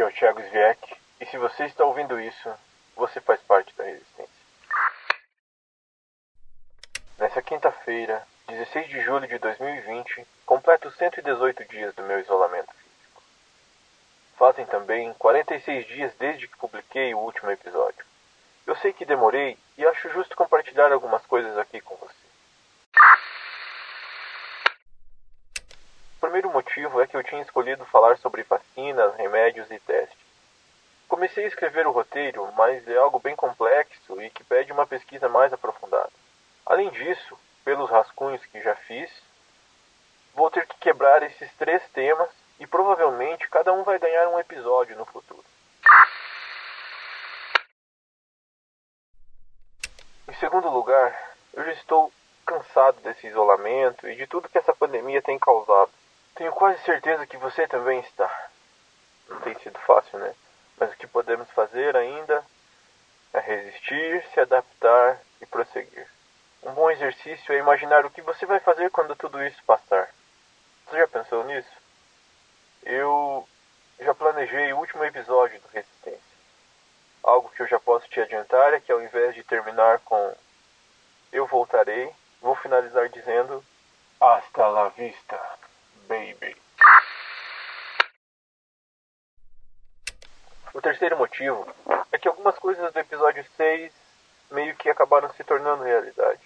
Aqui é o Thiago Zviek, e se você está ouvindo isso, você faz parte da resistência. Nessa quinta-feira, 16 de julho de 2020, completo 118 dias do meu isolamento físico. Fazem também 46 dias desde que publiquei o último episódio. Eu sei que demorei e acho justo compartilhar algumas coisas aqui com você. O primeiro motivo é que eu tinha escolhido falar sobre vacinas, remédios e testes. Comecei a escrever o roteiro, mas é algo bem complexo e que pede uma pesquisa mais aprofundada. Além disso, pelos rascunhos que já fiz, vou ter que quebrar esses três temas e provavelmente cada um vai ganhar um episódio no futuro. Em segundo lugar, eu já estou cansado desse isolamento e de tudo que essa pandemia tem causado. Tenho quase certeza que você também está. Não tem sido fácil, né? Mas o que podemos fazer ainda é resistir, se adaptar e prosseguir. Um bom exercício é imaginar o que você vai fazer quando tudo isso passar. Você já pensou nisso? Eu já planejei o último episódio do Resistência. Algo que eu já posso te adiantar é que ao invés de terminar com Eu voltarei, vou finalizar dizendo Hasta la vista, baby. O terceiro motivo é que algumas coisas do episódio 6 meio que acabaram se tornando realidade.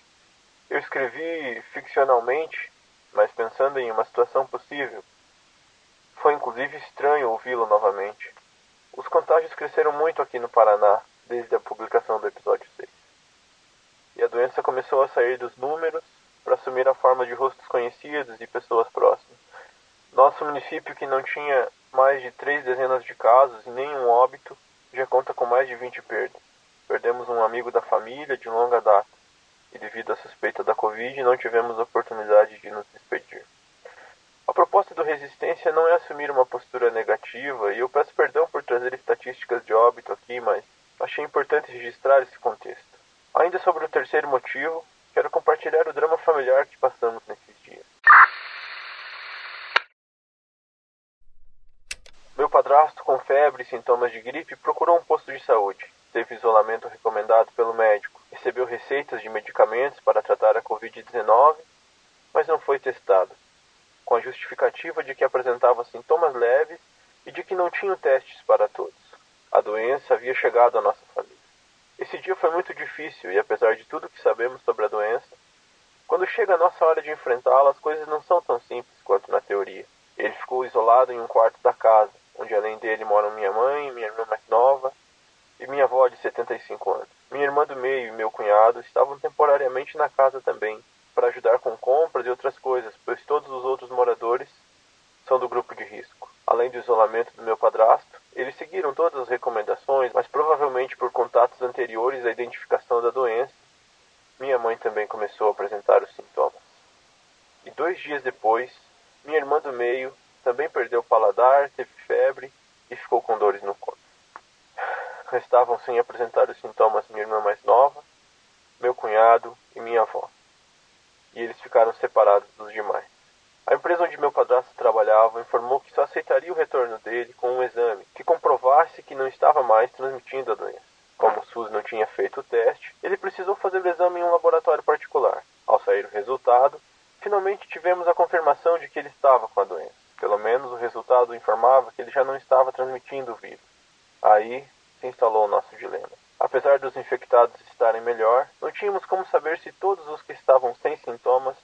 Eu escrevi ficcionalmente, mas pensando em uma situação possível. Foi inclusive estranho ouvi-lo novamente. Os contágios cresceram muito aqui no Paraná desde a publicação do episódio 6. E a doença começou a sair dos números para assumir a forma de rostos conhecidos e pessoas próximas. Nosso município, que não tinha mais de três dezenas de casos e nenhum óbito, já conta com mais de 20 perdas. Perdemos um amigo da família de longa data e devido à suspeita da Covid não tivemos oportunidade de nos despedir. A proposta do Resistência não é assumir uma postura negativa e eu peço perdão por trazer estatísticas de óbito aqui, mas achei importante registrar esse contexto. Ainda sobre o terceiro motivo, quero compartilhar o drama familiar que passamos nesses dias. Meu padrasto, com febre e sintomas de gripe, procurou um posto de saúde. Teve isolamento recomendado pelo médico recebeu receitas de medicamentos para tratar a Covid-19, mas não foi testado, com a justificativa de que apresentava sintomas leves e de que não tinham testes para todos. A doença havia chegado à nossa família. Esse dia foi muito difícil e, apesar de tudo que sabemos sobre a doença, quando chega a nossa hora de enfrentá-la, as coisas não são tão simples quanto na teoria. Ele ficou isolado em um quarto da casa, onde além dele moram minha mãe, minha irmã mais nova e minha avó de 75 anos. Minha irmã do meio e meu cunhado estavam temporariamente na casa também, para ajudar com compras e outras coisas, pois todos os outros moradores são do grupo de risco. Além do isolamento do meu padrasto, eles seguiram todas as recomendações, mas provavelmente por contatos anteriores à identificação da doença, minha mãe também começou a apresentar os sintomas. E dois dias depois, minha irmã do meio também perdeu o paladar, teve febre e ficou com dores no corpo restavam sem apresentar os sintomas minha irmã mais nova, meu cunhado e minha avó. E eles ficaram separados dos demais. A empresa onde meu padrasto trabalhava informou que só aceitaria o retorno dele com um exame que comprovasse que não estava mais transmitindo a doença. Como o SUS não tinha feito o teste, ele precisou fazer o exame em um laboratório particular. Ao sair o resultado, finalmente tivemos a confirmação de que ele estava com a doença. Pelo menos o resultado informava que ele já não estava transmitindo o vírus. Aí instalou o nosso dilema. Apesar dos infectados estarem melhor, não tínhamos como saber se todos os que estavam sem sintomas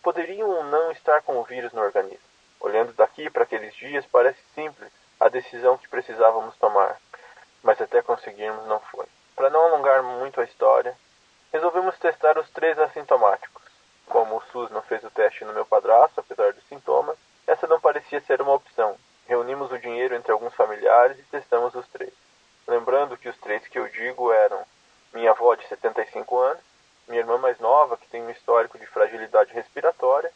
poderiam ou não estar com o vírus no organismo. Olhando daqui para aqueles dias, parece simples a decisão que precisávamos tomar, mas até conseguirmos não foi. Para não alongar muito a história, resolvemos testar os três assintomáticos. Como o SUS não fez o teste no meu padrasto, apesar dos sintomas, essa não parecia ser uma opção. Reunimos o dinheiro entre alguns familiares e testamos os três. Lembrando que os três que eu digo eram minha avó de 75 anos, minha irmã mais nova, que tem um histórico de fragilidade respiratória,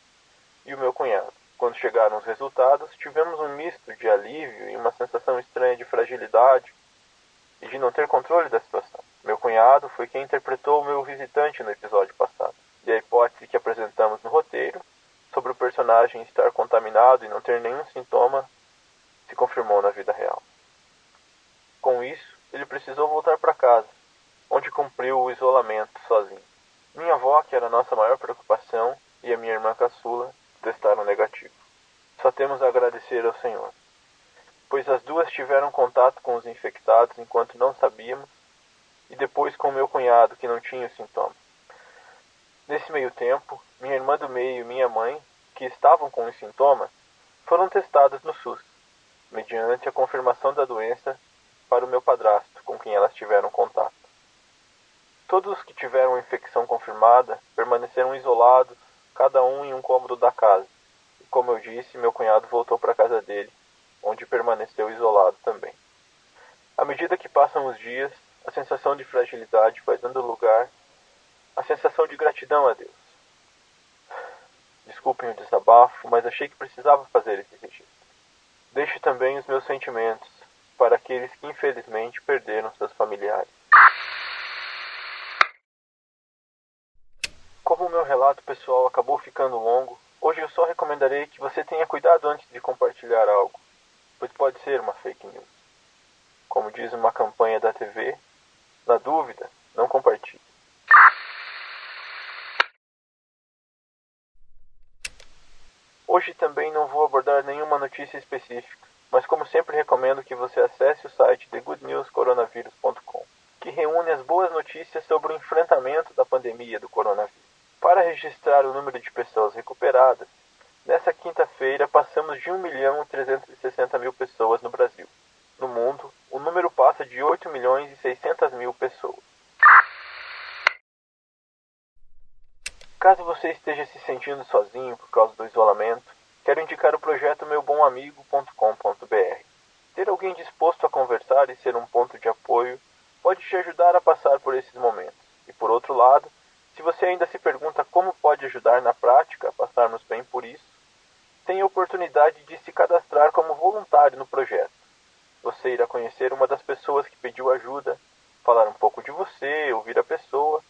e o meu cunhado. Quando chegaram os resultados, tivemos um misto de alívio e uma sensação estranha de fragilidade e de não ter controle da situação. Meu cunhado foi quem interpretou o meu visitante no episódio passado. E a hipótese que apresentamos no roteiro sobre o personagem estar contaminado e não ter nenhum sintoma se confirmou na vida real. Ele precisou voltar para casa, onde cumpriu o isolamento sozinho. Minha avó, que era a nossa maior preocupação, e a minha irmã caçula testaram negativo. Só temos a agradecer ao Senhor, pois as duas tiveram contato com os infectados enquanto não sabíamos, e depois com meu cunhado, que não tinha sintomas. Nesse meio tempo, minha irmã do meio e minha mãe, que estavam com os sintomas, foram testadas no SUS, mediante a confirmação da doença para o meu padrasto, com quem elas tiveram contato. Todos os que tiveram infecção confirmada permaneceram isolados, cada um em um cômodo da casa. E como eu disse, meu cunhado voltou para a casa dele, onde permaneceu isolado também. À medida que passam os dias, a sensação de fragilidade vai dando lugar à sensação de gratidão a Deus. Desculpem o desabafo, mas achei que precisava fazer esse registro. Deixo também os meus sentimentos para aqueles que infelizmente perderam seus familiares. Como o meu relato pessoal acabou ficando longo, hoje eu só recomendarei que você tenha cuidado antes de compartilhar algo, pois pode ser uma fake news. Como diz uma campanha da TV, na dúvida, não compartilhe. Hoje também não vou abordar nenhuma notícia específica, mas como sempre recomendo que você acesse o site thegoodnewscoronavirus.com, que reúne as boas notícias sobre o enfrentamento da pandemia do coronavírus. Para registrar o número de pessoas recuperadas, nessa quinta-feira passamos de 1 milhão e 360 mil pessoas no Brasil. No mundo, o número passa de 8 milhões e 600 mil pessoas. Caso você esteja se sentindo sozinho por causa do isolamento, quero indicar o projeto meubomaamigo.com.br. Ter alguém disposto a conversar e ser um ponto de apoio pode te ajudar a passar por esses momentos. E por outro lado, se você ainda se pergunta como pode ajudar na prática a passarmos bem por isso, tem a oportunidade de se cadastrar como voluntário no projeto. Você irá conhecer uma das pessoas que pediu ajuda, falar um pouco de você, ouvir a pessoa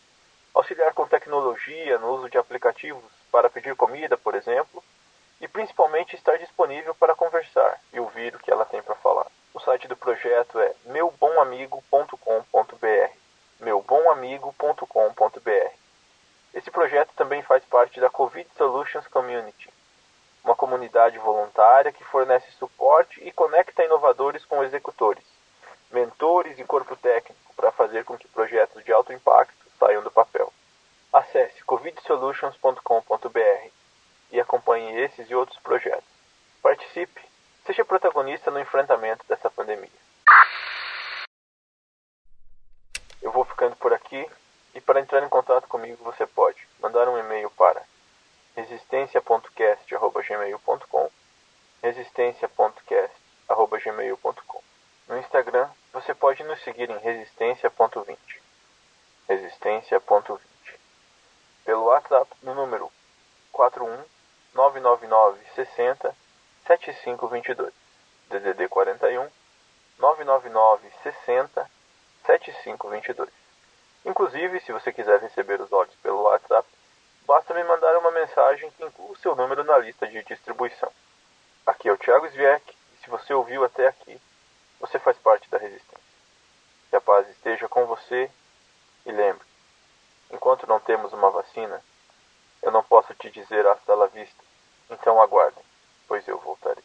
auxiliar com tecnologia no uso de aplicativos para pedir comida, por exemplo, e principalmente estar disponível para conversar e ouvir o que ela tem para falar. O site do projeto é meubomamigo.com.br. meubomamigo.com.br. Esse projeto também faz parte da Covid Solutions Community, uma comunidade voluntária que fornece suporte e conecta inovadores com executores, mentores e corpo técnico para fazer com que projetos de alto impacto saiam do papel. Acesse covidsolutions.com.br e acompanhe esses e outros projetos. Participe, seja protagonista no enfrentamento dessa pandemia. Eu vou ficando por aqui e para entrar em contato comigo você pode mandar um e-mail para resistencia.cast.gmail.com resistencia.cast.gmail.com No Instagram você pode nos seguir em resistência.20 resistência.20. Pelo WhatsApp no número 41 999 60 7522. DDD 41 999 60 7522. Inclusive, se você quiser receber os áudios pelo WhatsApp, basta me mandar uma mensagem que inclua o seu número na lista de distribuição. Aqui é o Thiago Zviek, e se você ouviu até aqui, você faz parte da resistência. Que a paz esteja com você e lembre, enquanto não temos uma vacina, eu não posso te dizer hasta la vista, então aguardem, pois eu voltarei.